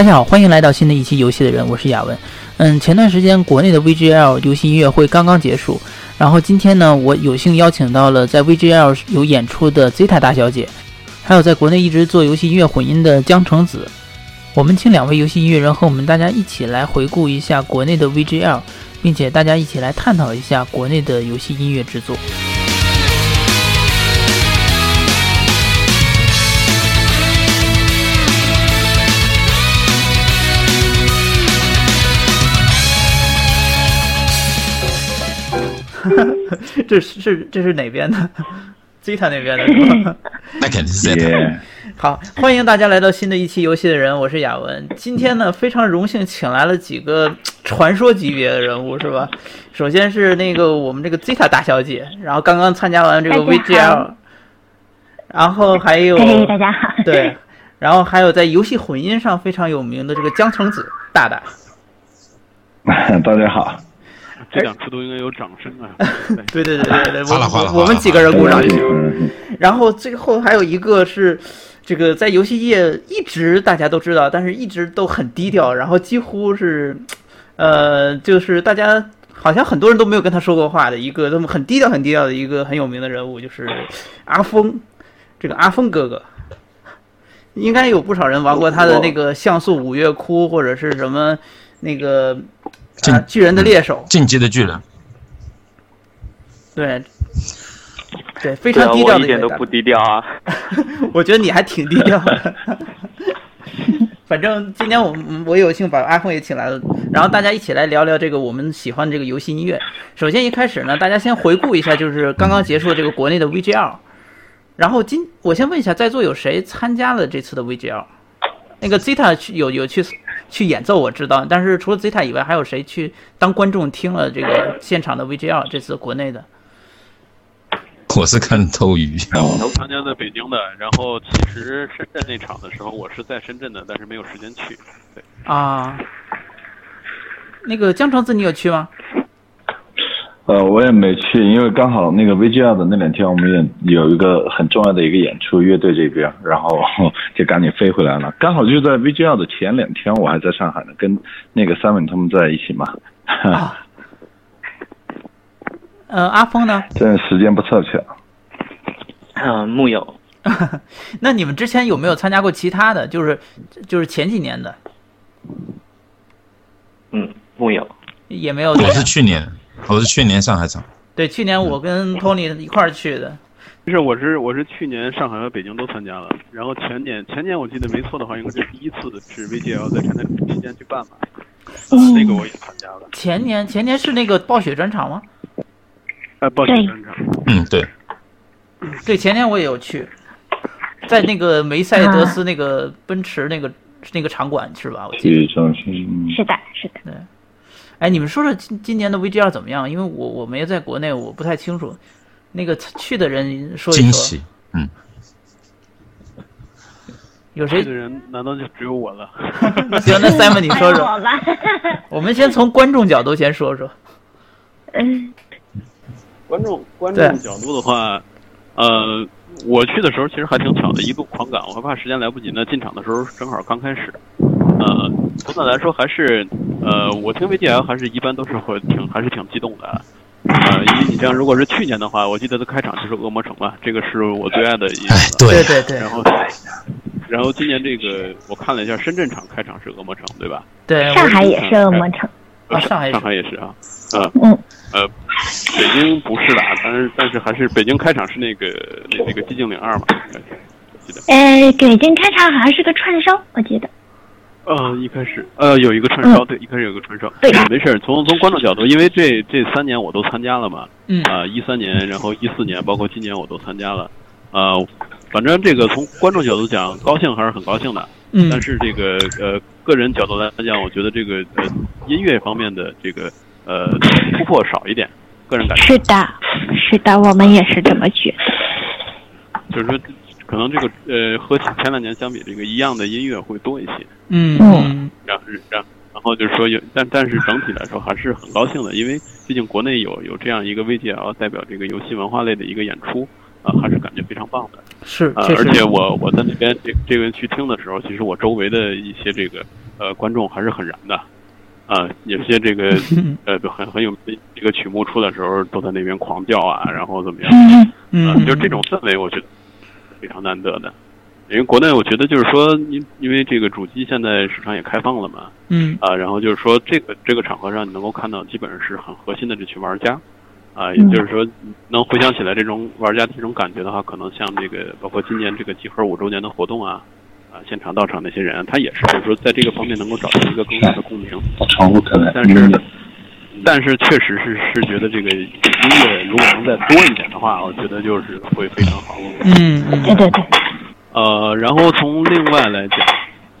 大家好，欢迎来到新的一期游戏的人，我是雅文。嗯，前段时间国内的 VGL 游戏音乐会刚刚结束，然后今天呢，我有幸邀请到了在 VGL 有演出的 Zeta 大小姐，还有在国内一直做游戏音乐混音的江城子。我们请两位游戏音乐人和我们大家一起来回顾一下国内的 VGL，并且大家一起来探讨一下国内的游戏音乐制作。这是是这是哪边的？Zeta 那边的是吧？那肯定是 Zeta。好，欢迎大家来到新的一期游戏的人，我是雅文。今天呢，非常荣幸请来了几个传说级别的人物，是吧？首先是那个我们这个 Zeta 大小姐，然后刚刚参加完这个 VGL，然后还有大家好，对，然后还有在游戏混音上非常有名的这个江城子大大。大家好。这两处都应该有掌声啊！对对对对对，哗啦哗啦，我们几个人鼓掌就行。然后最后还有一个是，这个在游戏业一直大家都知道，但是一直都很低调，然后几乎是，呃，就是大家好像很多人都没有跟他说过话的一个，那么很低调很低调的一个很有名的人物，就是阿峰，这个阿峰哥哥，应该有不少人玩过他的那个像素五月哭或者是什么那个。巨人的猎手，进击的巨人，对，对，非常低调的一点都不低调啊！我觉得你还挺低调的。反正今天我我有幸把阿峰也请来了，然后大家一起来聊聊这个我们喜欢这个游戏音乐。首先一开始呢，大家先回顾一下，就是刚刚结束的这个国内的 VGL。然后今我先问一下，在座有谁参加了这次的 VGL？那个 Zeta 去有有去。去演奏我知道，但是除了 Zeta 以外，还有谁去当观众听了这个现场的 VGL？这次国内的，我是看斗鱼，我参加在北京的。然后其实深圳那场的时候，我是在深圳的，但是没有时间去。对啊，那个江城子，你有去吗？呃，我也没去，因为刚好那个 VGL 的那两天，我们也有一个很重要的一个演出，乐队这边，然后就赶紧飞回来了。刚好就在 VGL 的前两天，我还在上海呢，跟那个 Simon 他们在一起嘛。啊。呃，阿峰呢？这时间不凑巧。嗯，木有。那你们之前有没有参加过其他的？就是就是前几年的。嗯，木有。也没有。我是去年。我是去年上海场，对，去年我跟托尼一块儿去的。不是，我是我是去年上海和北京都参加了，然后前年前年我记得没错的话，应该是第一次是 VGL 在前台期间去办嘛，那个我也参加了。前年前年是那个暴雪专场吗？哎，暴雪专场。嗯，对。对，前年我也有去，在那个梅赛德斯那个奔驰那个那个场馆是吧？我记得。是的，是的。对。哎，你们说说今今年的 VGR 怎么样？因为我我没在国内，我不太清楚。那个去的人说一说。惊喜，嗯。有谁的人？难道就只有我了？行，那 Simon 你说说。我们先从观众角度先说说。嗯。观众观众角度的话，呃，我去的时候其实还挺巧的，一路狂赶，我还怕时间来不及。呢进场的时候正好刚开始。呃，总的来说还是，呃，我听 VGL 还是一般都是会挺还是挺激动的，呃，因为你像如果是去年的话，我记得的开场就是恶魔城嘛，这个是我最爱的一个。对对对。然后，然后今年这个我看了一下，深圳场开场是恶魔城，对吧？对。上海也是恶魔城。啊，上海上海也是啊。呃。嗯。呃，北京不是的，但是但是还是北京开场是那个那那个寂静岭二嘛，记得。呃，北京开场好像是个串烧，我记得。呃，一开始呃有一个串烧，对，一开始有个串烧，对，没事儿从从观众角度，因为这这三年我都参加了嘛，嗯。啊，一三年，然后一四年，包括今年我都参加了，呃，反正这个从观众角度讲，高兴还是很高兴的，嗯，但是这个呃个人角度来讲，我觉得这个呃音乐方面的这个呃突破少一点，个人感觉。是的，是的，我们也是这么觉得，就是说。可能这个呃和前两年相比，这个一样的音乐会多一些。嗯嗯，然然然后就是说有，但但是整体来说还是很高兴的，因为毕竟国内有有这样一个 VGL 代表这个游戏文化类的一个演出，啊，还是感觉非常棒的。是，而且我我在那边这这边去听的时候，其实我周围的一些这个呃观众还是很燃的，啊、有些这个 呃很很有这个曲目出的时候都在那边狂叫啊，然后怎么样？嗯啊、嗯，就这种氛围，我觉得非常难得的。因为国内，我觉得就是说，因因为这个主机现在市场也开放了嘛，嗯。啊，然后就是说这个这个场合上，你能够看到基本上是很核心的这群玩家，啊，也嗯就是说能回想起来这种玩家这种感觉的话，可能像这个包括今年这个集合五周年的活动啊，啊，现场到场那些人，他也是就是说在这个方面能够找到一个更大的共鸣，但是但是确实是是觉得这个音乐如果能再多一点的话，我觉得就是会非常好。嗯对对对，呃，然后从另外来讲，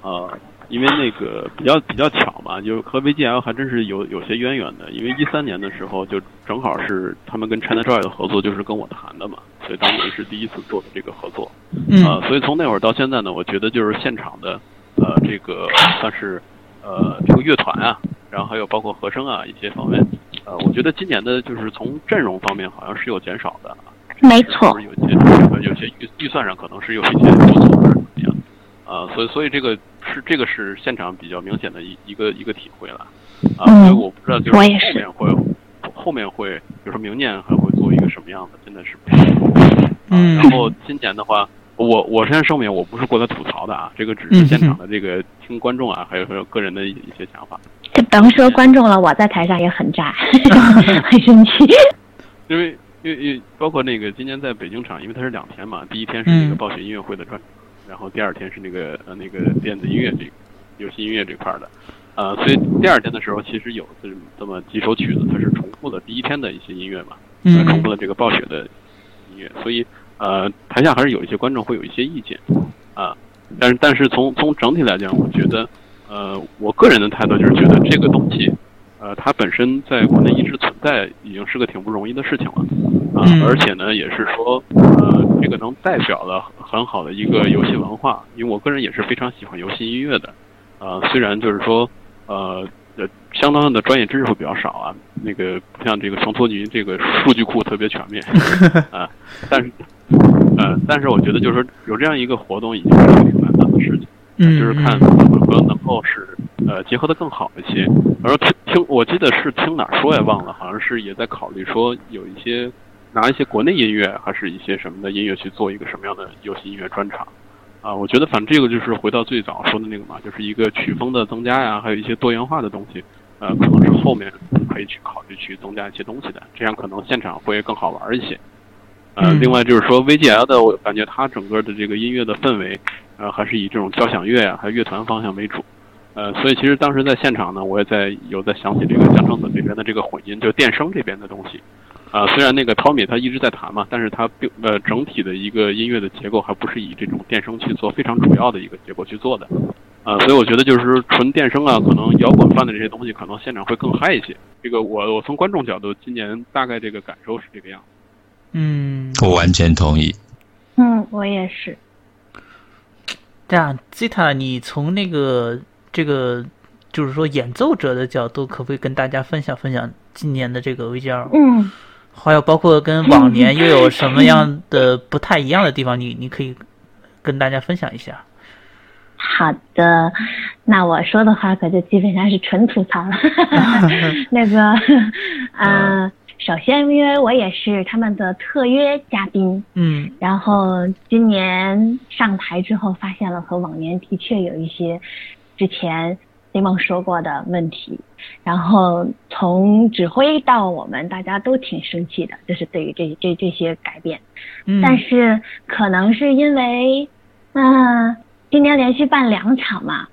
呃，因为那个比较比较巧嘛，就是和 VGL 还真是有有些渊源的。因为一三年的时候，就正好是他们跟 ChinaJoy 的合作，就是跟我谈的嘛，所以当年是第一次做的这个合作。嗯呃，所以从那会儿到现在呢，我觉得就是现场的呃这个算是呃这个乐团啊，然后还有包括和声啊一些方面，呃，我觉得今年的就是从阵容方面好像是有减少的。没错是，有些呃有些预预算上可能是有一些不足或者怎么样，啊，所以所以这个是这个是现场比较明显的一一个一个体会了，啊，嗯所以我不知道就是后面会后面会，比如说明年还会做一个什么样的，真的是不清楚。啊，嗯然后今年的话，我我先声明，我不是过来吐槽的啊，这个只是现场的这个听观众啊，还有还有个人的一一些想法。就甭说观众了，我在台上也很炸，很生气。因为因为因为包括那个今年在北京场，因为它是两天嘛，第一天是那个嗯。暴雪音乐会的专场，然后第二天是那个呃那个电子音乐这个游戏音乐这块儿的，呃，所以第二天的时候其实有这么这么几首曲子，它是重复了第一天的一些音乐嘛，呃，重嗯复了这个暴雪的音乐，所以呃台下还是有一些观众会有一些意见啊，但是但是从从整体来讲，我觉得呃我个人的态度就是觉得这个东西。呃，它本身在国内一直存在，已经是个挺不容易的事情了，啊、嗯而且呢，也是说，呃，这个能代表了很好的一个游戏文化，因为我个人也是非常喜欢游戏音乐的，呃，虽然就是说，呃，呃，相当的专业知识会比较少啊，那个不像这个熊托尼这个数据库特别全面，啊、但是，呃，但是我觉得就是说有这样一个活动已经是一个挺难得的事情。嗯，就是看怎么说能够是呃结合的更好一些。然后听听，我记得是听哪儿说也忘了，好像是也在考虑说有一些拿一些国内音乐，还是一些什么的音乐去做一个什么样的游戏音乐专场。啊，我觉得反正这个就是回到最早说的那个嘛，就是一个曲风的增加呀，还有一些多元化的东西，呃，可能是后面可以去考虑去增加一些东西的，这样可能现场会更好玩一些。呃，嗯另外就是说 VGL 的，我感觉它整个的这个音乐的氛围，呃，还是以这种交响乐啊，还有乐团方向为主。呃，所以其实当时在现场呢，我也在有在想起这个江城子这边的这个混音，就电声这边的东西。啊、虽然那个 Tommy 他一直在弹嘛，但是他并呃整体的一个音乐的结构还不是以这种电声去做非常主要的一个结构去做的。啊、所以我觉得就是纯电声啊，可能摇滚范的这些东西，可能现场会更嗨一些。这个我我从观众角度，今年大概这个感受是这个样子。嗯，我完全同意。嗯，我也是。这样，Zita，你从那个这个就是说演奏者的角度，可不可以跟大家分享分享今年的这个 VGL？嗯，还有包括跟往年又有什么样的不太一样的地方，你 你可以跟大家分享一下。好的，那我说的话可就基本上是纯吐槽了。那个，呃，首先因为我也是他们的特约嘉宾，嗯。然后今年上台之后，发现了和往年的确有一些之前 Simon 说过的问题，然后从指挥到我们，大家都挺生气的，就是对于这这这些改变。嗯，但是可能是因为，嗯、今年连续办两场嘛，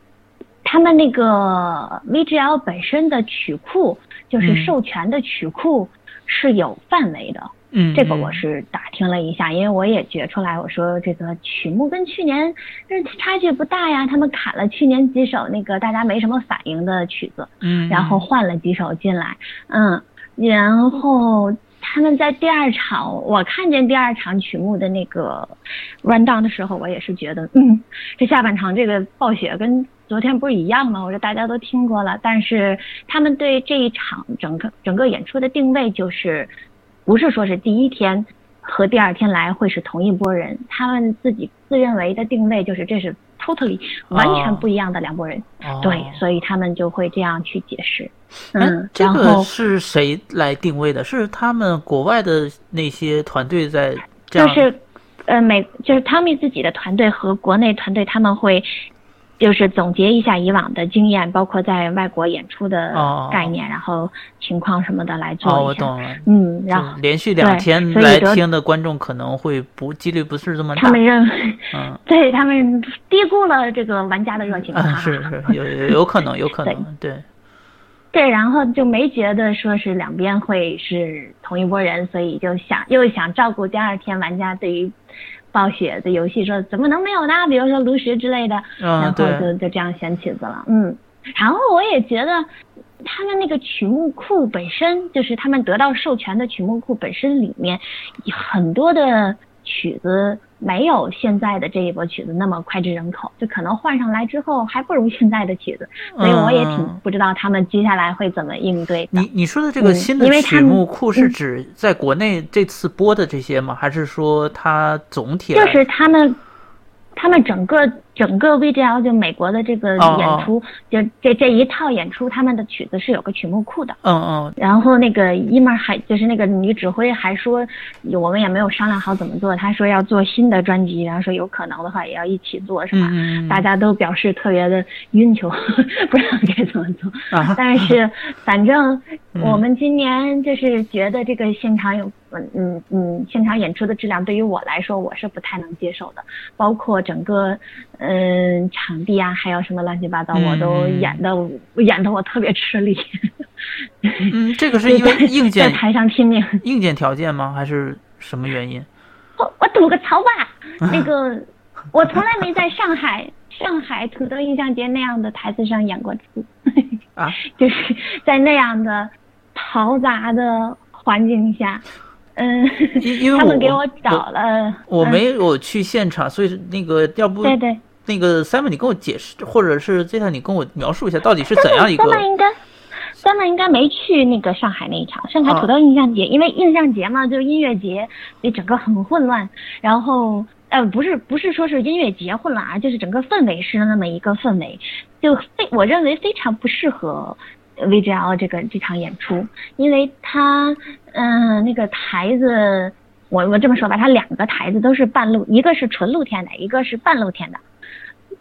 他们那个 VGL 本身的曲库，就是嗯。授权的曲库是有范围的。嗯，这个我是打听了一下，因为我也觉出来，我说这个曲目跟去年这差距不大呀，他们砍了去年几首那个大家没什么反应的曲子，嗯，然后换了几首进来，嗯，然后他们在第二场，我看见第二场曲目的那个 run down 的时候，我也是觉得，嗯，这下半场这个暴雪跟昨天不是一样吗？我说大家都听过了，但是他们对这一场整个整个演出的定位就是，不是说是第一天。和第二天来会是同一波人，他们自己自认为的定位就是这是 totally 完全不一样的两拨人。哦对，所以他们就会这样去解释。哎嗯，，这个是谁来定位的？是他们国外的那些团队在这样？就是，呃，美就是汤米自己的团队和国内团队，他们会就是总结一下以往的经验，包括在外国演出的哦概念，然后情况什么的来做一下。哦，我懂了。嗯，然后连续两天来听的观众可能会不几率不是这么大。他们认为，嗯 对他们低估了这个玩家的热情。啊，是是有有有可能有可能 对。对，然后就没觉得说是两边会是同一拨人，所以就想又想照顾第二天玩家对于暴雪的游戏说怎么能没有呢？比如说炉石之类的，嗯然后就就这样选曲子了，嗯。然后我也觉得他们那个曲目库本身，就是他们得到授权的曲目库本身里面，很多的曲子没有现在的这一波曲子那么脍炙人口，就可能换上来之后还不如现在的曲子，所以我也挺嗯不知道他们接下来会怎么应对的。你你说的这个嗯新的曲目库是嗯指在国内这次播的这些吗？还是说它总体就是他们，他们整个整个 VGL 就美国的这个哦演出，就这这一套演出，他们的曲子是有个曲目库的。嗯嗯然后那个伊曼还就是那个女指挥还说，我们也没有商量好怎么做，她说要做新的专辑，然后说有可能的话也要一起做，是吧？嗯嗯大家都表示特别的晕球，不知道该怎么做。啊 但是反正嗯我们今年就是觉得这个现场有嗯嗯嗯现场演出的质量对于我来说我是不太能接受的，包括整个嗯场地啊，还有什么乱七八糟，我都嗯演的演的我特别吃力。嗯，这个是 因为硬件在台上拼命，硬件条件吗？还是什么原因？我我吐个槽吧，那个我从来没在上海上海土豆印象节那样的台子上演过出，啊，就是在那样的嘈杂的环境下，嗯，因因为 他们我给我找了，嗯我没有去现场，所以那个要不对对，那个 Simon 你跟我解释，或者是 Zeta 你跟我描述一下到底是怎样一个他们应该。他们应该没去那个上海那一场，上海啊土豆印象节，因为印象节嘛，就是音乐节，所以整个很混乱。然后呃，不是不是说是音乐节混乱啊，就是整个氛围是那么一个氛围，就非我认为非常不适合 VGL 这个这场演出，因为它嗯、那个台子，我我这么说吧，它两个台子都是半露，一个是纯露天的，一个是半露天的。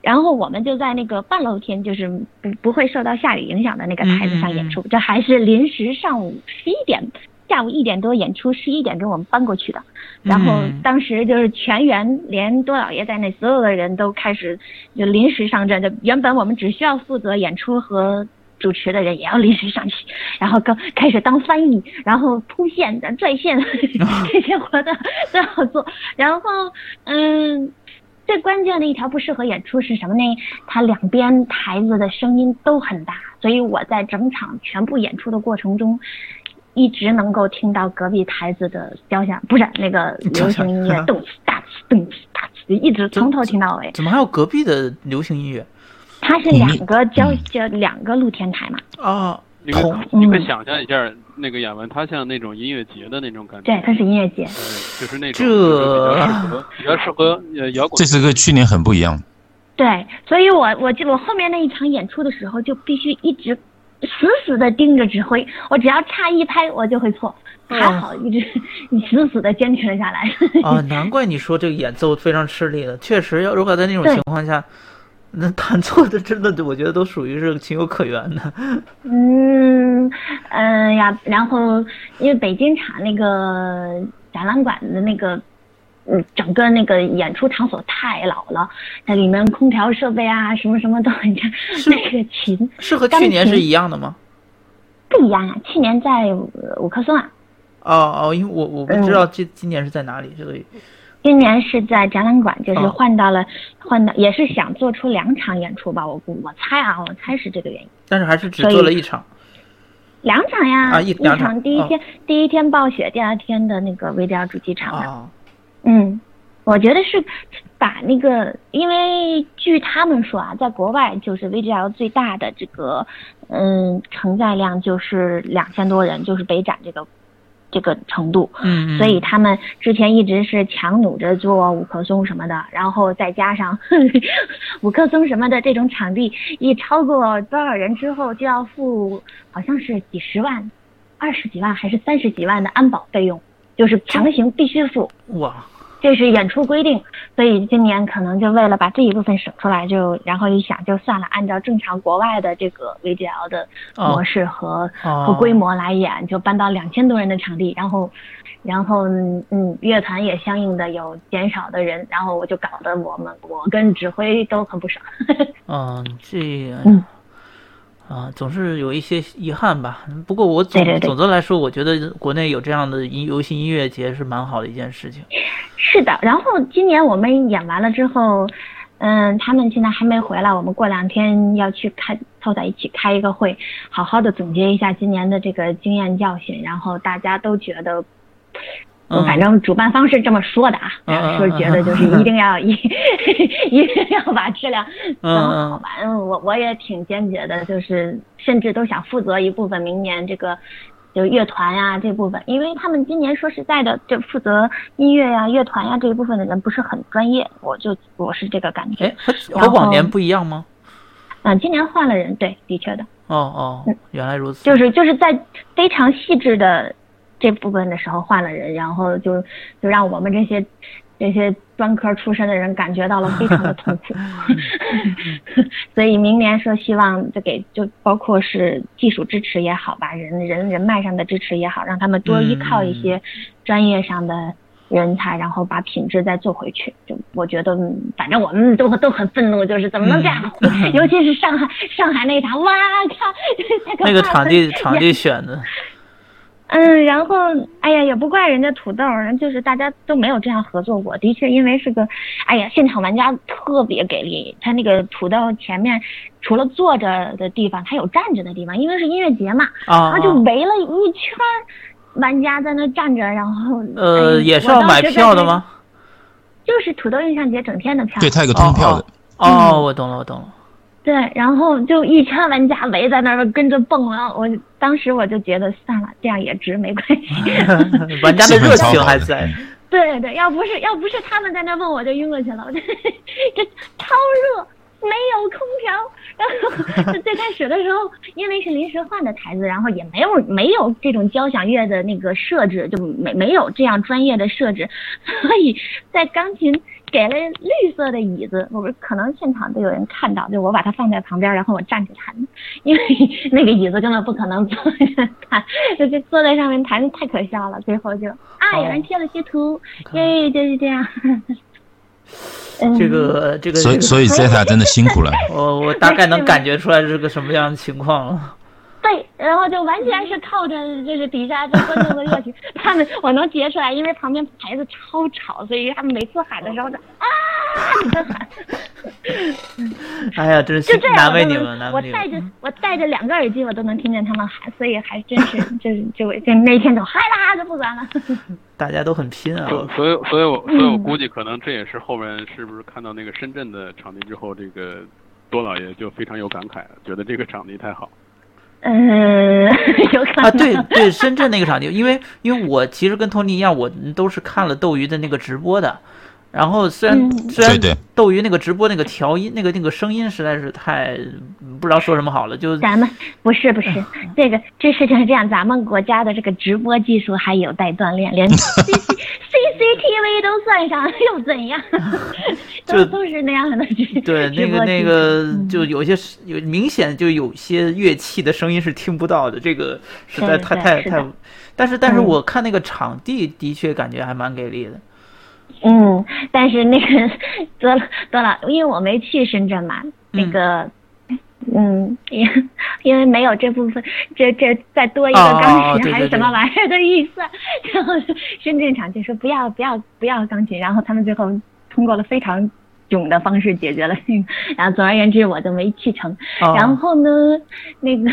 然后我们就在那个半露天，就是不不会受到下雨影响的那个台子上演出。这还是临时上午十一点，下午一点多演出，十一点给我们搬过去的。然后嗯当时就是全员，连多老爷在内，所有的人都开始就临时上阵。就原本我们只需要负责演出和主持的人，也要临时上去，然后刚开始当翻译，然后铺线的拽线 这些活的 都要做。然后嗯。最关键的一条不适合演出是什么呢？它两边台子的声音都很大，所以我在整场全部演出的过程中，一直能够听到隔壁台子的交响，不是那个 流行音乐，动次打次，动次打次，一直从头听到尾。怎么还有隔壁的流行音乐？它是两个交交两个露天台嘛？啊，那个同你可嗯以想象一下那个演文，它像那种音乐节的那种感觉。对，它是音乐节。呃，就是那种这就是比较适合比较适合呃摇滚这。是跟去年很不一样。对，所以我我就我后面那一场演出的时候，就必须一直死死的盯着指挥，我只要差一拍，我就会错。还好一直 你死死的坚持了下来。啊，难怪你说这个演奏非常吃力了。确实，要如果在那种情况下，那弹错的真的，我觉得都属于是情有可原的。嗯嗯呀，然后因为北京场那个展览馆的那个。嗯，整个那个演出场所太老了，那里面空调设备啊，什么什么都很差。那个琴是和去年是一样的吗？不一样啊，去年在呃五棵松啊，哦哦，因为我我不知嗯道这今年是在哪里，所以今年是在展览馆，就是哦换到了、换到，也是想做出两场演出吧，我估我猜啊，我猜是这个原因。但是还是只做了一场。两场呀，啊一两场场，第一天、第一天暴雪，第二天的那个 VGL 主机场嘛。啊，嗯，我觉得是把那个，因为据他们说啊，在国外就是 VGL 最大的这个，嗯，承载量就是两千多人，就是北展这个这个程度，嗯，所以他们之前一直是强弩着做五棵松什么的，然后再加上 五棵松什么的这种场地，一超过多少人之后就要付好像是几十万、二十几万还是三十几万的安保费用，就是强行必须付。哇，这是演出规定，所以今年可能就为了把这一部分省出来，就然后一想就算了，按照正常国外的这个 VGL 的模式和、哦和规模来演，就搬到两千多人的场地，然后然后嗯嗯乐团也相应的有减少的人，然后我就搞得我们我跟指挥都很不爽。嗯，这个嗯啊，总是有一些遗憾吧。不过我总总的来说，我觉得国内有这样的音游戏音乐节是蛮好的一件事情。是的，然后今年我们演完了之后，嗯，他们现在还没回来，我们过两天要去开凑在一起开一个会，好好的总结一下今年的这个经验教训，然后大家都觉得。嗯反正主办方是这么说的啊，说觉得就是一定要 一 一定要把质量嗯整好吧。嗯，我我也挺坚决的，就是甚至都想负责一部分明年这个就乐团呀、这部分，因为他们今年说实在的，就负责音乐呀、乐团呀这一部分的人不是很专业，我就我是这个感觉和往年不一样吗？嗯，今年换了人，对，的确的，哦哦，原来如此。就是就是在非常细致的这部分的时候换了人，然后就就让我们这些这些专科出身的人感觉到了非常的痛苦。所以明年说希望就给就包括是技术支持也好吧，人人人脉上的支持也好，让他们多依靠一些专业上的。人才，然后把品质再做回去。就我觉得，嗯反正我们都都很愤怒，就是怎么能这样？尤其是上海上海那场，哇靠，那个场地 场地选的，嗯，然后哎呀，也不怪人家土豆人，就是大家都没有这样合作过。的确，因为是个，哎呀，现场玩家特别给力。他那个土豆前面除了坐着的地方，他有站着的地方，因为是音乐节嘛，啊然后就围了一圈玩家在那站着，然后呃，哎也是要买票的？吗？就是土豆印象节整天的票。对，他有个通票的，哦，我懂了，我懂了。对，然后就一圈玩家围在那儿跟着蹦，然后我当时我就觉得算了，这样也值，没关系。玩家的热情还在。嗯 对对，要不是要不是他们在那蹦，我就晕过去了。我这 这超热，没有空调。然后最开始的时候，因为是临时换的台子，然后也没有没有这种交响乐的那个设置，就没没有这样专业的设置，所以在钢琴给了绿色的椅子，我们可能现场都有人看到，就我把它放在旁边，然后我站着弹，因为 那个椅子根本不可能坐着弹，就就坐在上面弹太可笑了。最后就啊，有人贴了些图，耶，就是这样。嗯这个这个，所以所以 Zeta 真的辛苦了。我我大概能感觉出来是个什么样的情况了。对，然后就完全是靠着就是底下这观众的热情，他们我能截出来，因为旁边牌子超吵，所以他们每次喊的时候就啊，你在喊，哎呀，真就是这样，难为你们，我戴为你们。着我戴着两个耳机，我都能听见他们喊，所以还真是就是就就那天就嗨啦就不管了。大家都很拼啊。所所以所以我所以我嗯估计可能这也是后面是不是看到那个深圳的场地之后，这个多老爷就非常有感慨了，觉得这个场地太好。嗯，有可能啊，对对，深圳那个场地，因为因为我其实跟托尼一样，我都是看了斗鱼的那个直播的。然后虽然、嗯。虽然对对。斗鱼那个直播那个调音那个那个声音实在是太不知道说什么好了，就咱们不是不是，这个这事情是这样，咱们国家的这个直播技术还有待锻炼，连 C C C C T V 都算上，又怎样？就都都是那样的对那个那个嗯。就有些有明显就有些乐器的声音是听不到的，这个实在太太太但是但是嗯。我看那个场地的确感觉还蛮给力的。嗯，但是那个多了得了，因为我没去深圳嘛，那嗯个。嗯，因因为没有这部分，这这再多一个钢琴还是什么玩意儿的预算，然后深圳厂就说不要不要不要钢琴，然后他们最后通过了非常囧的方式解决了那个，然后总而言之我就没去成。哦然后呢，那个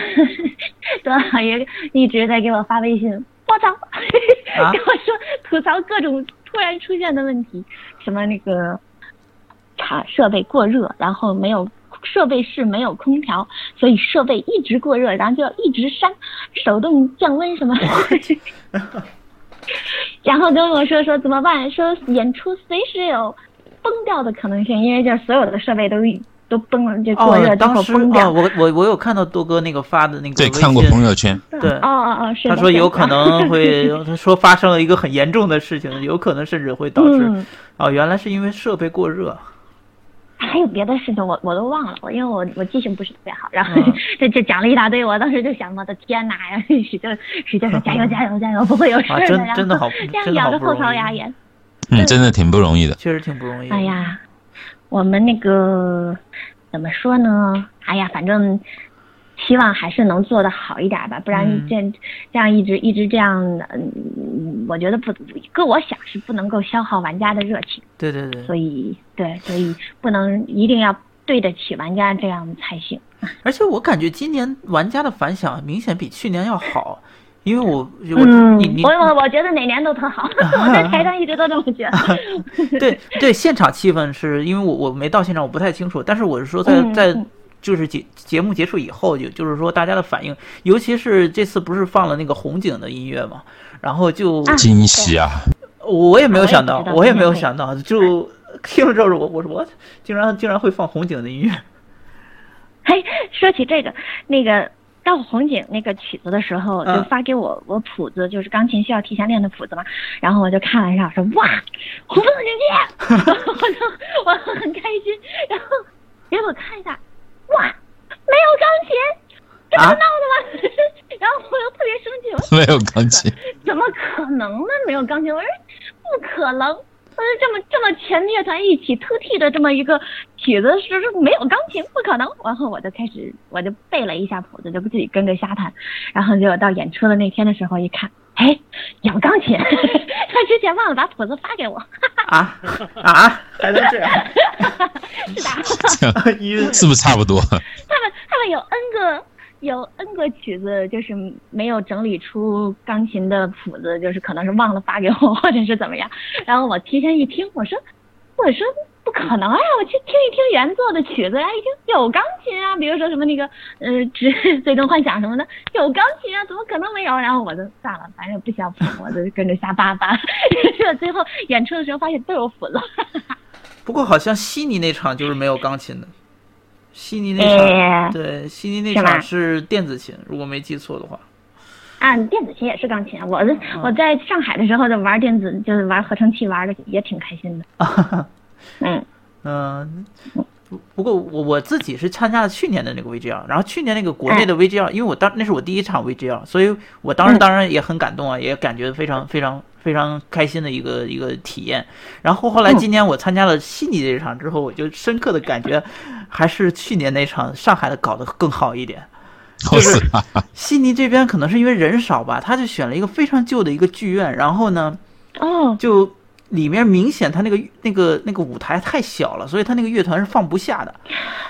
多老爷一直在给我发微信，我操，啊跟我说吐槽各种突然出现的问题，什么那个卡设备过热，然后没有。设备室没有空调，所以设备一直过热，然后就要一直扇手动降温什么。然后跟我说说怎么办，说演出随时有崩掉的可能性，因为就是所有的设备都都崩了，就过热哦，之后当时崩掉。哦，我我我有看到多哥那个发的那个对，看过朋友圈，对哦哦哦，是。他说有可能会，他说发生了一个很严重的事情，有可能甚至会导致嗯，哦，原来是因为设备过热。还有别的事情我我都忘了，我因为我我记性不是特别好，然后嗯 这这讲了一大堆，我当时就想，我的天哪呀，使劲使劲说加油加油加油，不会有事啊，的。真然后真的好，这样真的好咬着后槽牙也。嗯，真的挺不容易的。确实挺不容易。哎，呀，我们那个怎么说呢？哎呀，反正希望还是能做得好一点吧，不然嗯这、这样一直一直这样，嗯，我觉得不，搁我想是不能够消耗玩家的热情，对对对，所以对，所以不能一定要对得起玩家这样才行。而且我感觉今年玩家的反响明显比去年要好，因为我我嗯你你，我我我觉得哪年都特好，我在台上一直都这么觉得。对对，现场气氛是因为我我没到现场，我不太清楚。但是我是说在，嗯在嗯就是节节目结束以后，就就是说大家的反应，尤其是这次不是放了那个红警的音乐嘛，然后就啊惊喜啊！我也没有想到我也没有想到，就听了之后我我说我竟然竟然会放红警的音乐，嘿，说起这个，那个到红警那个曲子的时候，嗯就发给我我谱子，就是钢琴需要提前练的谱子嘛。然后我就看了一下，我说哇，红色警戒，我就我很开心。然后结果看一下，哇，没有钢琴，这不闹的吗？然后我又特别生气，我说 没有钢琴，怎么可能呢？没有钢琴，我说不可能。我说这么这么全乐团一起特替的这么一个曲子，是是没有钢琴，不可能。然后我就开始我就背了一下谱子，就不自己跟着瞎弹。然后结果到演出的那天的时候一看，哎，有钢琴。他之前忘了把谱子发给我。啊啊，还能这样？是的 是不是差不多？他们他们有 N 个有 N 个曲子，就是没有整理出钢琴的谱子，就是可能是忘了发给我，或者是怎么样。然后我提前一听，我说我说不可能啊！我去听一听原作的曲子呀，一听有钢琴啊，比如说什么那个呃《只最终幻想》什么的，有钢琴啊，怎么可能没有？然后我就算了，反正不需要谱，我就跟着瞎扒扒。结 果最后演出的时候发现都有谱子。不过好像悉尼那场就是没有钢琴的，悉尼那场、哎对悉尼那场是电子琴，如果没记错的话。啊，电子琴也是钢琴啊！我的我在上海的时候就玩电子，就是玩合成器，玩的也挺开心的。嗯，嗯，不不过我我自己是参加了去年的那个 VGL，然后去年那个国内的 VGL，、因为我当那是我第一场 VGL，所以我当时嗯当然也很感动啊，也感觉非常非常非常开心的一个一个体验。然后后来今年我参加了悉尼这场之后，我就深刻的感觉还是去年那场上海的搞得更好一点。哦是啊，悉尼这边可能是因为人少吧，他就选了一个非常旧的一个剧院，然后呢，哦，就里面明显他那个那个那个舞台太小了，所以他那个乐团是放不下的。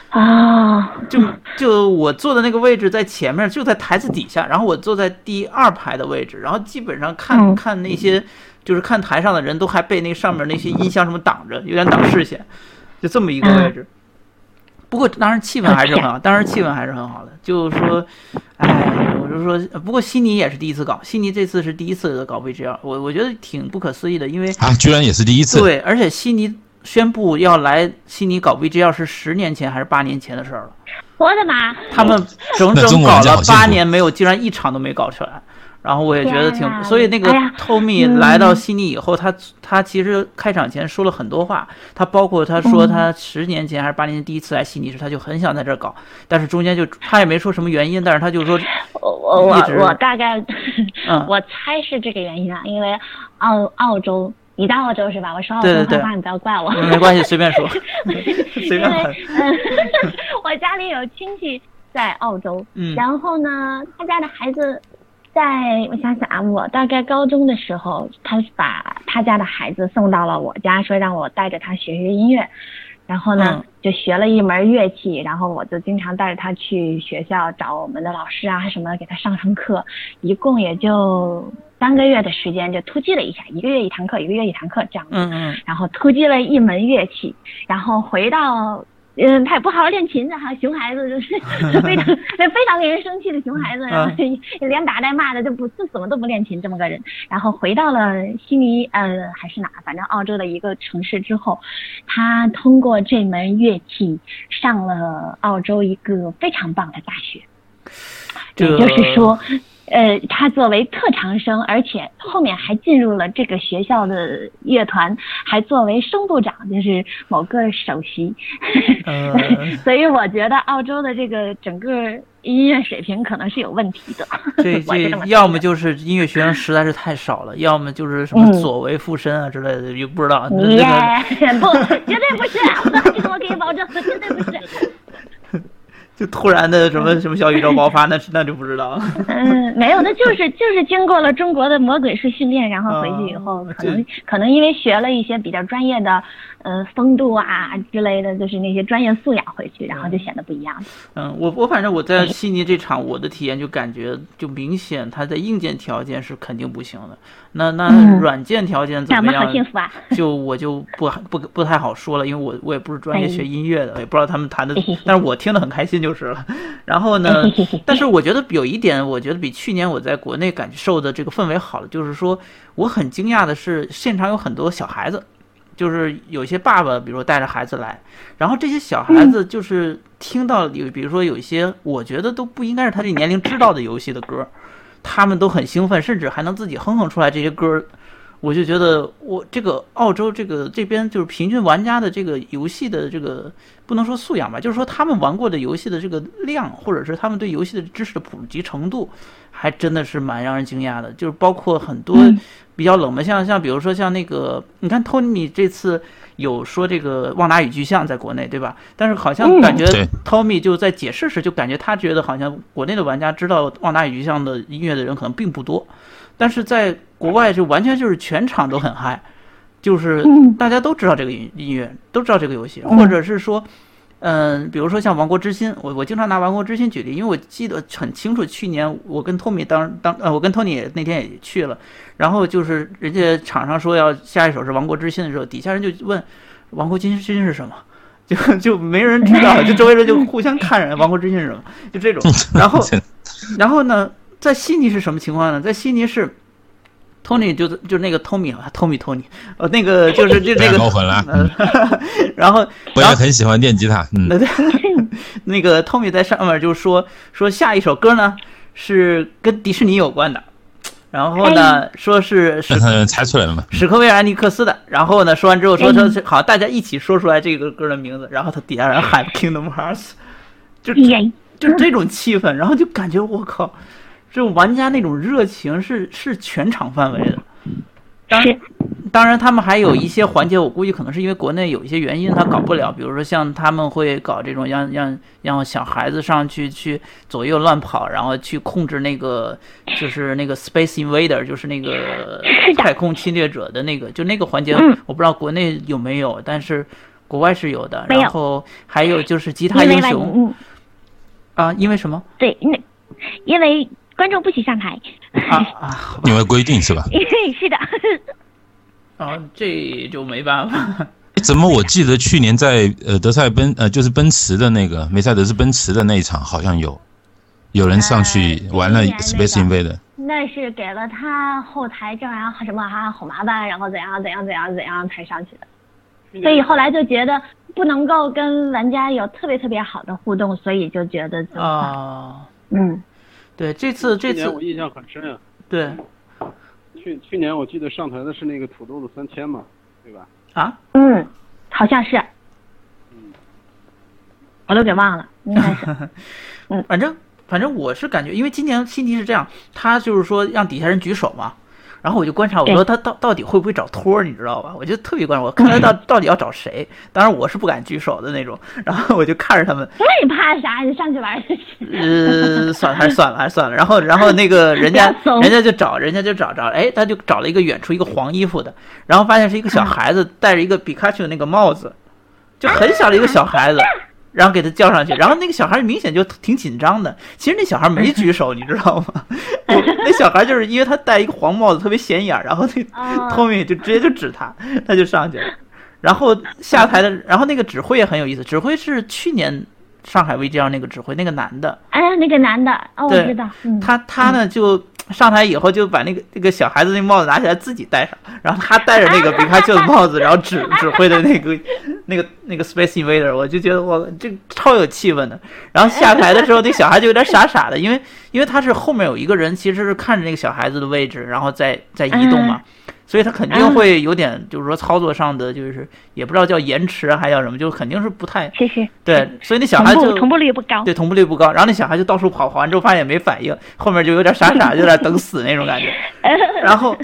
啊，就就我坐的那个位置在前面，就在台子底下，然后我坐在第二排的位置，然后基本上看、嗯。看那些就是看台上的人都还被那上面那些音箱什么挡着，有点挡视线，就这么一个位置。不过当然气氛还是很好，当然气氛还是很好的。就是说，哎，我就说，不过悉尼也是第一次搞，悉尼这次是第一次搞 VGL，我我觉得挺不可思议的，因为啊，居然也是第一次。对，而且悉尼宣布要来悉尼搞 VGL 是十年前还是八年前的事儿了。我的妈！他们整整搞了八年没有，竟然一场都没搞出来。然后我也觉得挺所以那个 Tommy 嗯。来到悉尼以后，他他其实开场前说了很多话，他包括他说嗯。他十年前还是八年前第一次来悉尼时，他就很想在这儿搞，但是中间就他也没说什么原因，但是他就说，我我我我大概，嗯。我猜是这个原因啊，因为澳澳洲，你到澳洲是吧？我说澳洲对对对。坏话，你不要怪我。没关系，随便说 随便因为，嗯，我家里有亲戚在澳洲，嗯。然后呢，他家的孩子在，我想想啊，我大概高中的时候，他把他家的孩子送到了我家，说让我带着他学学音乐。然后呢，嗯就学了一门乐器，然后我就经常带着他去学校找我们的老师啊什么的，给他上上课，一共也就三个月的时间，就突击了一下，一个月一堂课，一个月一堂课这样子。嗯嗯然后突击了一门乐器，然后回到嗯，他也不好好练琴的哈，熊孩子就是 非常 非常令人生气的熊孩子，然后连打带骂的就不就怎么都不练琴这么个人。然后回到了悉尼，呃，还是哪，反正澳洲的一个城市之后，他通过这门乐器上了澳洲一个非常棒的大学，也就是说。呃，他作为特长生，而且后面还进入了这个学校的乐团，还作为声部长，就是某个首席。所以我觉得澳洲的这个整个音乐水平可能是有问题的。这这要么就是音乐学生实在是太少了，要么就是什么左为附身啊之类的，又不知道。不，绝对不是，这个我给你保证，绝对不是。就突然的什么什么小宇宙爆发，那那就不知道。嗯，没有，那就是就是经过了中国的魔鬼式训练，然后回去以后，可能可能因为学了一些比较专业的，呃，风度啊之类的，就是那些专业素养回去，然后就显得不一样。嗯，我我反正我在悉尼这场，我的体验就感觉就明显，它的硬件条件是肯定不行的。那那软件条件怎么样？就我就不不不太好说了，因为我我也不是专业学音乐的，也不知道他们弹的，但是我听得很开心就是了。然后呢，但是我觉得有一点，我觉得比去年我在国内感受的这个氛围好了，就是说我很惊讶的是，现场有很多小孩子，就是有些爸爸，比如说带着孩子来，然后这些小孩子就是听到有，比如说有一些我觉得都不应该是他这年龄知道的游戏的歌。他们都很兴奋，甚至还能自己哼哼出来这些歌儿，我就觉得我这个澳洲这个这边就是平均玩家的这个游戏的这个不能说素养吧，就是说他们玩过的游戏的这个量，或者是他们对游戏的知识的普及程度，还真的是蛮让人惊讶的。就是包括很多比较冷门，像像比如说像那个，你看托尼这次。有说这个旺达与巨像在国内，对吧？但是好像感觉 Tommy 就在解释时，就感觉他觉得好像国内的玩家知道旺达与巨像的音乐的人可能并不多，但是在国外就完全就是全场都很嗨，就是大家都知道这个音音乐，都知道这个游戏，或者是说。嗯，比如说像《王国之心》，我我经常拿《王国之心》举例，因为我记得很清楚，去年我跟托米当当呃，我跟托尼那天也去了，然后就是人家场上说要下一首是《王国之心》的时候，底下人就问《王国之心》是什么，就就没人知道，就周围人就互相看人，《王国之心》是什么，就这种。然后，然后呢，在悉尼是什么情况呢？在悉尼是。Tony 就是就是那个 Tommy 啊，Tommy Tony，呃，那个就是就那个 搞混了。然后我也很喜欢电吉他。嗯，那个 Tommy 在上面就说说下一首歌呢是跟迪士尼有关的，然后呢说是史猜出来了吗？史克威尔尼克斯的。然后呢说完之后说说好，大家一起说出来这个歌的名字。然后他底下人喊 Kingdom Hearts，就就这种气氛，然后就感觉我靠。这种玩家那种热情是是全场范围的，当然，当然他们还有一些环节，我估计可能是因为国内有一些原因他搞不了，比如说像他们会搞这种让让让小孩子上去去左右乱跑，然后去控制那个就是那个 Space Invader，就是那个太空侵略者的那个。就那个环节，我不知道国内有没有，但是国外是有的。然后还有就是吉他英雄，啊，因为什么？对，那因为。观众不许上台啊啊！因为规定是吧？是的。啊，这就没办法。怎么我记得去年在呃德赛奔呃就是奔驰的那个梅赛德斯奔驰的那一场好像有有人上去玩了 Space Invader。那是给了他后台这样什么啊好麻烦，然后怎样怎样怎样怎样才上去的。所以后来就觉得不能够跟玩家有特别特别好的互动，所以就觉得啊嗯。对，这次这次我印象很深啊。对，去去年我记得上台的是那个土豆的三千嘛，对吧？啊，嗯，好像是。嗯，我都给忘了，应该是。嗯，反正反正我是感觉，因为今年新题是这样，他就是说让底下人举手嘛。然后我就观察，我说他到到底会不会找托儿，你知道吧？我就特别观察，我看他到到底要找谁。当然我是不敢举手的那种。然后我就看着他们。那你怕啥？你上去玩去。呃，算了，还是算了，还是算了。然后，然后那个人家，人家就找，人家就找着，哎，他就找了一个远处一个黄衣服的，然后发现是一个小孩子戴着一个皮卡丘的那个帽子，就很小的一个小孩子。然后给他叫上去，然后那个小孩明显就挺紧张的。其实那小孩没举手，你知道吗？那小孩就是因为他戴一个黄帽子特别显眼，然后那托米就直接就指他，他就上去了。然后下台的，然后那个指挥也很有意思，指挥是去年上海 VGL 那个指挥，那个男的，哎，那个男的，哦，我知道，嗯，他他呢就上台以后就把那个那个小孩子那帽子拿起来自己戴上，然后他戴着那个皮卡丘的帽子，然后指 指挥的那个那个那个 Space Invader，我就觉得我这超有气氛的。然后下台的时候，那小孩就有点傻傻的，因为因为他是后面有一个人其实是看着那个小孩子的位置，然后再在移动嘛。所以他肯定会有点，就是说操作上的，就是也不知道叫延迟啊，还叫什么，就肯定是不太谢谢。对。所以那小孩就同步率不高，对同步率不高。然后那小孩就到处跑，跑完之后发现也没反应，后面就有点傻傻，就有点等死那种感觉。然后，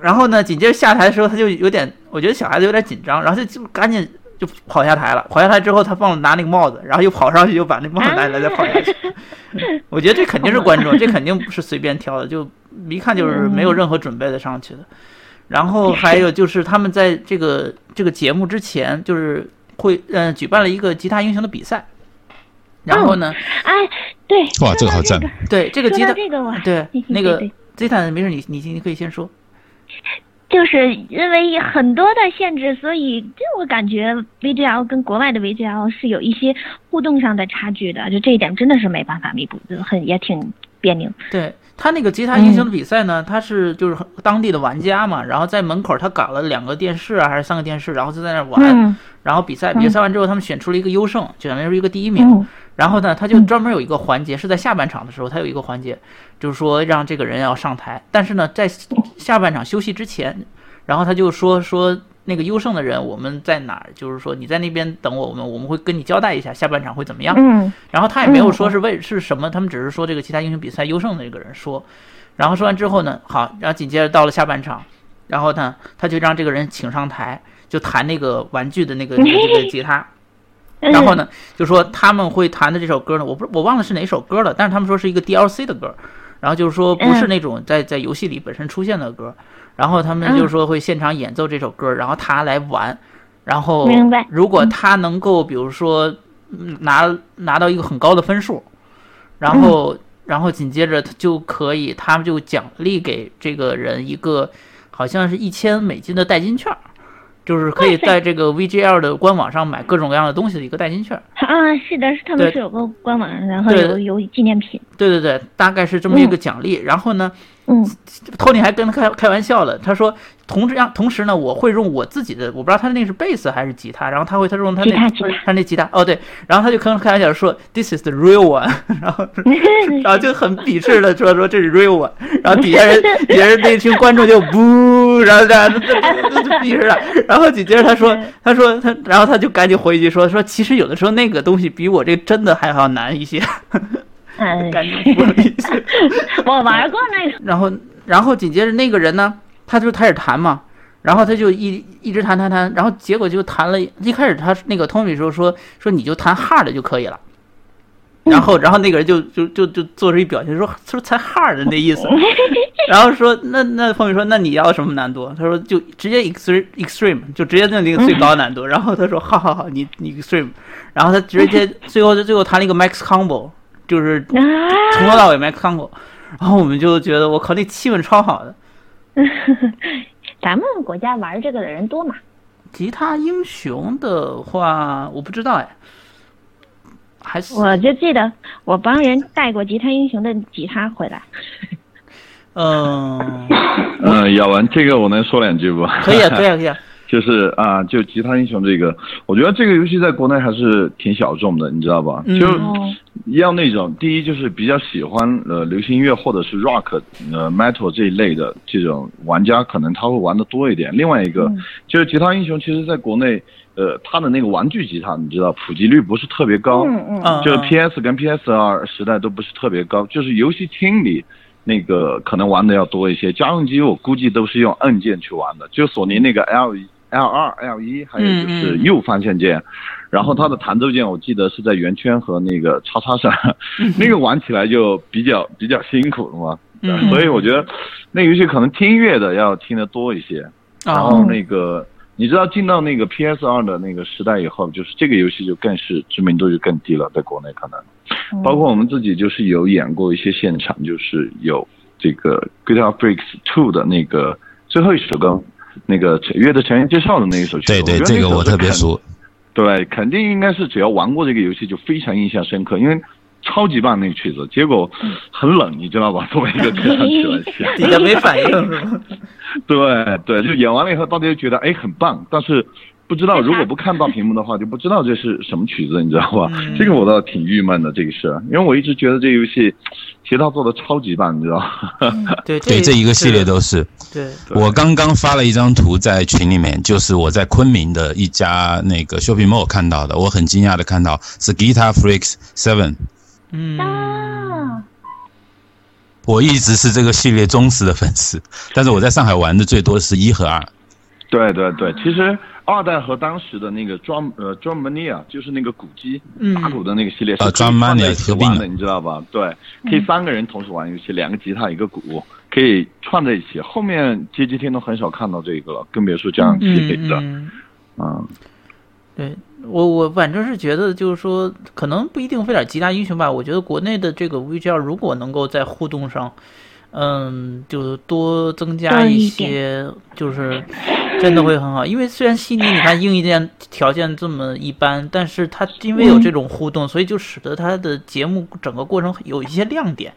然后呢，紧接着下台的时候，他就有点，我觉得小孩子有点紧张，然后就就赶紧就跑下台了。跑下台之后，他忘了拿那个帽子，然后又跑上去，又把那帽子拿起来再跑下去。我觉得这肯定是观众，这肯定不是随便挑的，就一看就是没有任何准备的上去的。然后还有就是他们在这个这个节目之前，就是会嗯举办了一个吉他英雄的比赛。然后呢？哎，对，哇，这个好赞！对这个吉他，这个我对那个吉他没事，你你你可以先说。就是因为很多的限制，所以这我感觉 VGL 跟国外的 VGL 是有一些互动上的差距的，就这一点真的是没办法弥补，就很也挺别扭。对他那个吉他英雄的比赛呢，他是就是当地的玩家嘛，然后在门口他搞了两个电视啊，还是三个电视，然后就在那玩，然后比赛比赛完之后，他们选出了一个优胜，就相当于一个第一名。然后呢，他就专门有一个环节，是在下半场的时候，他有一个环节，就是说让这个人要上台。但是呢，在下半场休息之前，然后他就说说那个优胜的人我们在哪儿，就是说你在那边等我，我们我们会跟你交代一下下半场会怎么样。嗯。然后他也没有说是为是什么，他们只是说这个其他英雄比赛优胜的这个人说。然后说完之后呢，好，然后紧接着到了下半场，然后呢，他就让这个人请上台，就弹那个玩具的那个那个那个吉他。然后呢，就说他们会弹的这首歌呢，我不我忘了是哪首歌了，但是他们说是一个 DLC 的歌，然后就是说不是那种在在游戏里本身出现的歌，然后他们就说会现场演奏这首歌，然后他来玩，然后如果他能够比如说拿拿到一个很高的分数，然后然后紧接着他就可以，他们就奖励给这个人一个好像是一千美金的代金券。就是可以在这个 VGL 的官网上买各种各样的东西的一个代金券。啊，是的，是他们是有个官网，然后有有纪念品。对对对，大概是这么一个奖励。然后呢，嗯，Tony 还跟他开开玩笑了，他说同时样同时呢，我会用我自己的，我不知道他那是贝斯还是吉他，然后他会他用他那他那吉他哦对，然后他就跟开玩笑说 This is the real one，然后 然后就很鄙视的说说这是 real one，然后底下人底下人那群观众就不，然后这样就鄙视了，然后紧接着他说他说他然后他就赶紧回一句说说其实有的时候那个东西比我这真的还要难一些。嗯，赶紧说一下。我玩过那个。然后，然后紧接着那个人呢，他就开始弹嘛，然后他就一一直弹弹弹，然后结果就弹了。一开始他那个 Tommy 说说说你就弹 hard 就可以了，然后 然后那个人就就就就做出一表情说说才 hard 的那意思，然后说那那 Tommy 说那你要什么难度？他说就直接 extreme extreme 就直接弄那个最高难度。然后他说好好好，你你 extreme，然后他直接最后最后弹了一个 max combo。就是从头到尾没看过，然后我们就觉得我靠，那气氛超好的。咱们国家玩这个的人多嘛？吉他英雄的话，我不知道哎，还是我就记得我帮人带过吉他英雄的吉他回来。嗯嗯，咬完这个我能说两句不？可以啊，可以啊，可以啊。就是啊，就吉他英雄这个，我觉得这个游戏在国内还是挺小众的，你知道吧？就要那种第一就是比较喜欢呃流行音乐或者是 rock 呃 metal 这一类的这种玩家，可能他会玩的多一点。另外一个就是吉他英雄，其实在国内呃它的那个玩具吉他，你知道普及率不是特别高，嗯嗯，就是 PS 跟 PS 二时代都不是特别高，就是游戏厅里那个可能玩的要多一些。家用机我估计都是用按键去玩的，就索尼那个 L。L 二、L 一，还有就是右方向键，然后它的弹奏键我记得是在圆圈和那个叉叉上，那个玩起来就比较比较辛苦了嘛，所以我觉得那游戏可能听音乐的要听得多一些，然后那个你知道进到那个 PS 二的那个时代以后，就是这个游戏就更是知名度就更低了，在国内可能，包括我们自己就是有演过一些现场，就是有这个 Guitar Freaks Two 的那个最后一首歌。那个乐队成员介绍的那一首曲子。对对，这个我特别熟。对，肯定应该是只要玩过这个游戏就非常印象深刻，因为超级棒那个曲子，结果很冷，你知道吧？作为一个歌唱曲来讲。底下没反应是吗？对对，就演完了以后，大家就觉得哎很棒，但是不知道如果不看到屏幕的话，就不知道这是什么曲子，你知道吧？嗯这个我倒挺郁闷的这个事儿，因为我一直觉得这游戏其实他做的超级棒，你知道吧？对对，这一个系列都是。对，对我刚刚发了一张图在群里面，就是我在昆明的一家那个 shopping mall 看到的，我很惊讶的看到是 Guitar Freaks Seven。嗯，啊，我一直是这个系列忠实的粉丝，但是我在上海玩的最多是一和二。对对对，其实二代和当时的那个 drum 呃 drum mania 就是那个鼓机嗯打鼓的那个系列是呃可以 Drum 串在 Mania 一起合并的，你知道吧？对，可以三个人同时玩游戏，两个吉他一个鼓，可以串在一起。后面街机厅都很少看到这个了，更别说这样系列的。嗯，嗯，对我我反正是觉得就是说，可能不一定非得吉他英雄吧。我觉得国内的这个 VGL 如果能够在互动上，嗯，就多增加一些，就是真的会很好。因为虽然悉尼你看硬件条件这么一般，但是它因为有这种互动，所以就使得它的节目整个过程有一些亮点，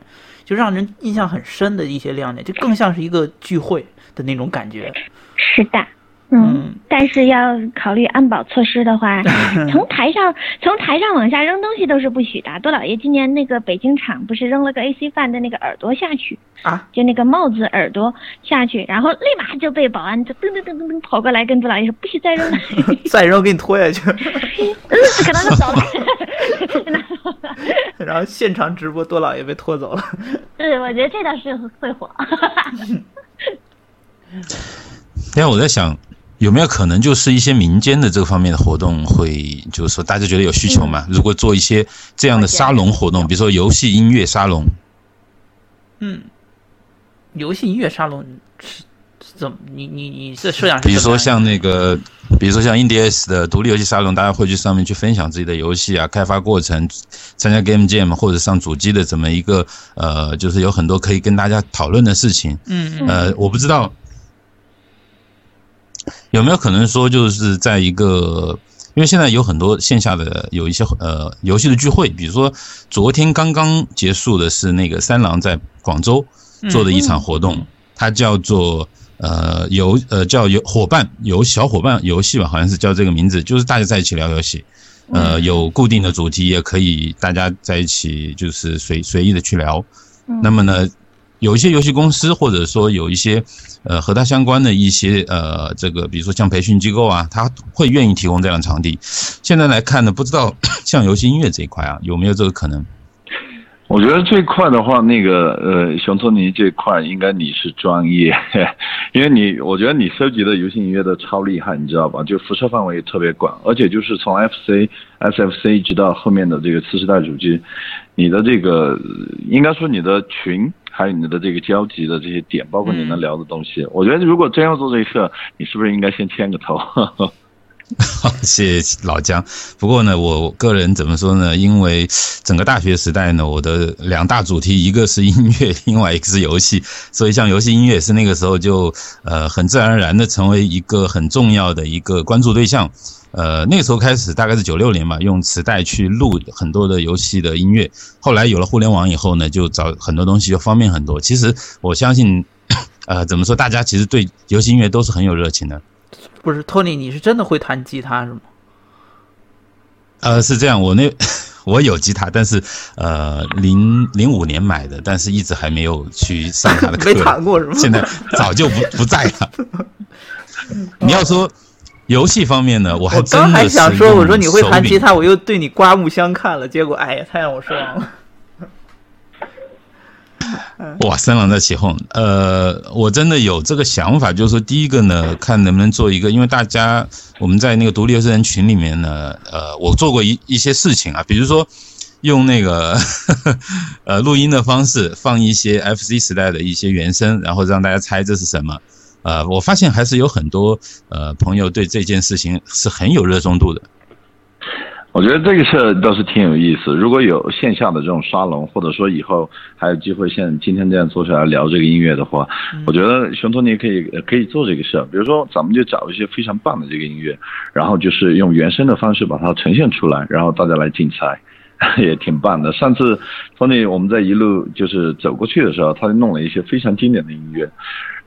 就让人印象很深的一些亮点，就更像是一个聚会的那种感觉。是的。嗯嗯，但是要考虑安保措施的话，从台上从台上往下扔东西都是不许的。多老爷今年那个北京场不是扔了个 AC 饭的那个耳朵下去，啊，就那个帽子耳朵下去，然后立马就被保安就噔噔噔噔噔跑过来跟多老爷说不许再扔了，再扔给你拖下去，嗯，可能就走了。然后现场直播多老爷被拖走了。对，我觉得这倒是会火。因为我在想，有没有可能就是一些民间的这个方面的活动会，就是说大家觉得有需求嘛？如果做一些这样的沙龙活动，比如说游戏音乐沙龙，嗯，游戏音乐沙龙是是怎么？你你你这设想是比如说像那个，比如说像 IndieS 的独立游戏沙龙，大家会去上面去分享自己的游戏啊，开发过程，参加 Game Jam 或者上主机的这么一个呃，就是有很多可以跟大家讨论的事情。嗯嗯呃，我不知道有没有可能说，就是在一个，因为现在有很多线下的有一些呃游戏的聚会，比如说昨天刚刚结束的是那个三郎在广州做的一场活动，它叫做呃游呃叫游伙伴游小伙伴游戏吧，好像是叫这个名字，就是大家在一起聊游戏。呃，有固定的主题，也可以大家在一起，就是随随意的去聊。那么呢，有一些游戏公司，或者说有一些呃和它相关的一些呃这个，比如说像培训机构啊，他会愿意提供这样的场地。现在来看呢，不知道 像游戏音乐这一块啊，有没有这个可能？我觉得这一块的话，那个呃，熊托尼这块应该你是专业，因为你我觉得你收集的游戏音乐都超厉害，你知道吧？就辐射范围也特别广，而且就是从 FC、SFC 直到后面的这个次世代主机，你的这个应该说你的群还有你的这个交集的这些点，包括你能聊的东西，我觉得如果真要做这事，你是不是应该先牵个头？好，谢谢老姜。不过呢，我个人怎么说呢？因为整个大学时代呢，我的两大主题，一个是音乐，另外一个是游戏，所以像游戏音乐是那个时候就呃很自然而然的成为一个很重要的一个关注对象。呃，那个时候开始大概是九六年吧，用磁带去录很多的游戏的音乐。后来有了互联网以后呢，就找很多东西就方便很多。其实我相信，呃，怎么说，大家其实对游戏音乐都是很有热情的。不是托尼，你是真的会弹吉他是吗？呃，是这样，我那 我有吉他，但是呃，零零五年买的，但是一直还没有去上他的课，没弹过是吗？现在早就不不在了。你要说游戏方面呢，我还刚真还想说，我说你会弹吉他，我又对你刮目相看了，结果哎呀，太让我失望了。哇，三郎在起哄。呃，我真的有这个想法，就是说，第一个呢，看能不能做一个，因为大家我们在那个独立游戏人群里面呢，呃，我做过一一些事情啊，比如说用那个呵呵 呃录音的方式放一些 FC 时代的一些原声，然后让大家猜这是什么。呃，我发现还是有很多呃朋友对这件事情是很有热衷度的。我觉得这个事儿倒是挺有意思。如果有线下的这种沙龙，或者说以后还有机会像今天这样坐下来聊这个音乐的话，我觉得熊托尼可以可以做这个事儿。比如说，咱们就找一些非常棒的这个音乐，然后就是用原声的方式把它呈现出来，然后大家来竞猜，也挺棒的。上次托尼我们在一路就是走过去的时候，他就弄了一些非常经典的音乐。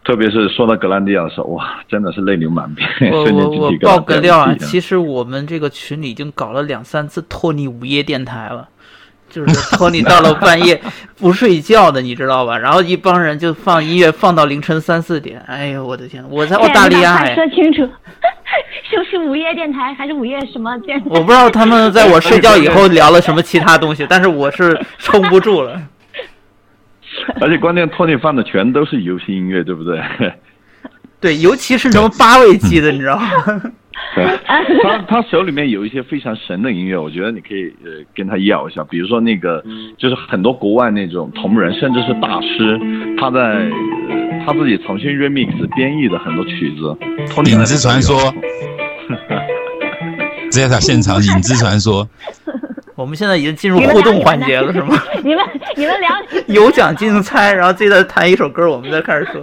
特别是说到格兰迪亚的时候，哇，真的是泪流满面。我 我我爆个料啊，其实我们这个群里已经搞了两三次托尼午夜电台了，就是托尼到了半夜不睡觉的，你知道吧？然后一帮人就放音乐放到凌晨三四点。哎呦我的天，我在澳大利亚。说清楚，就是午夜电台还是午夜什么电台？我不知道他们在我睡觉以后聊了什么其他东西，但是我是撑不住了。而且关键，托尼放的全都是游戏音乐，对不对？对，尤其是什么八位机的，你知道吗？对他他手里面有一些非常神的音乐，我觉得你可以呃跟他要一下。比如说那个，就是很多国外那种同人，甚至是大师，他在他自己重新 remix 编译的很多曲子。影之传说，直接在现场影子传说。我们现在已经进入互动环节了，是吗？你们你们聊有奖竞猜，然后自己再弹一首歌，我们再开始说。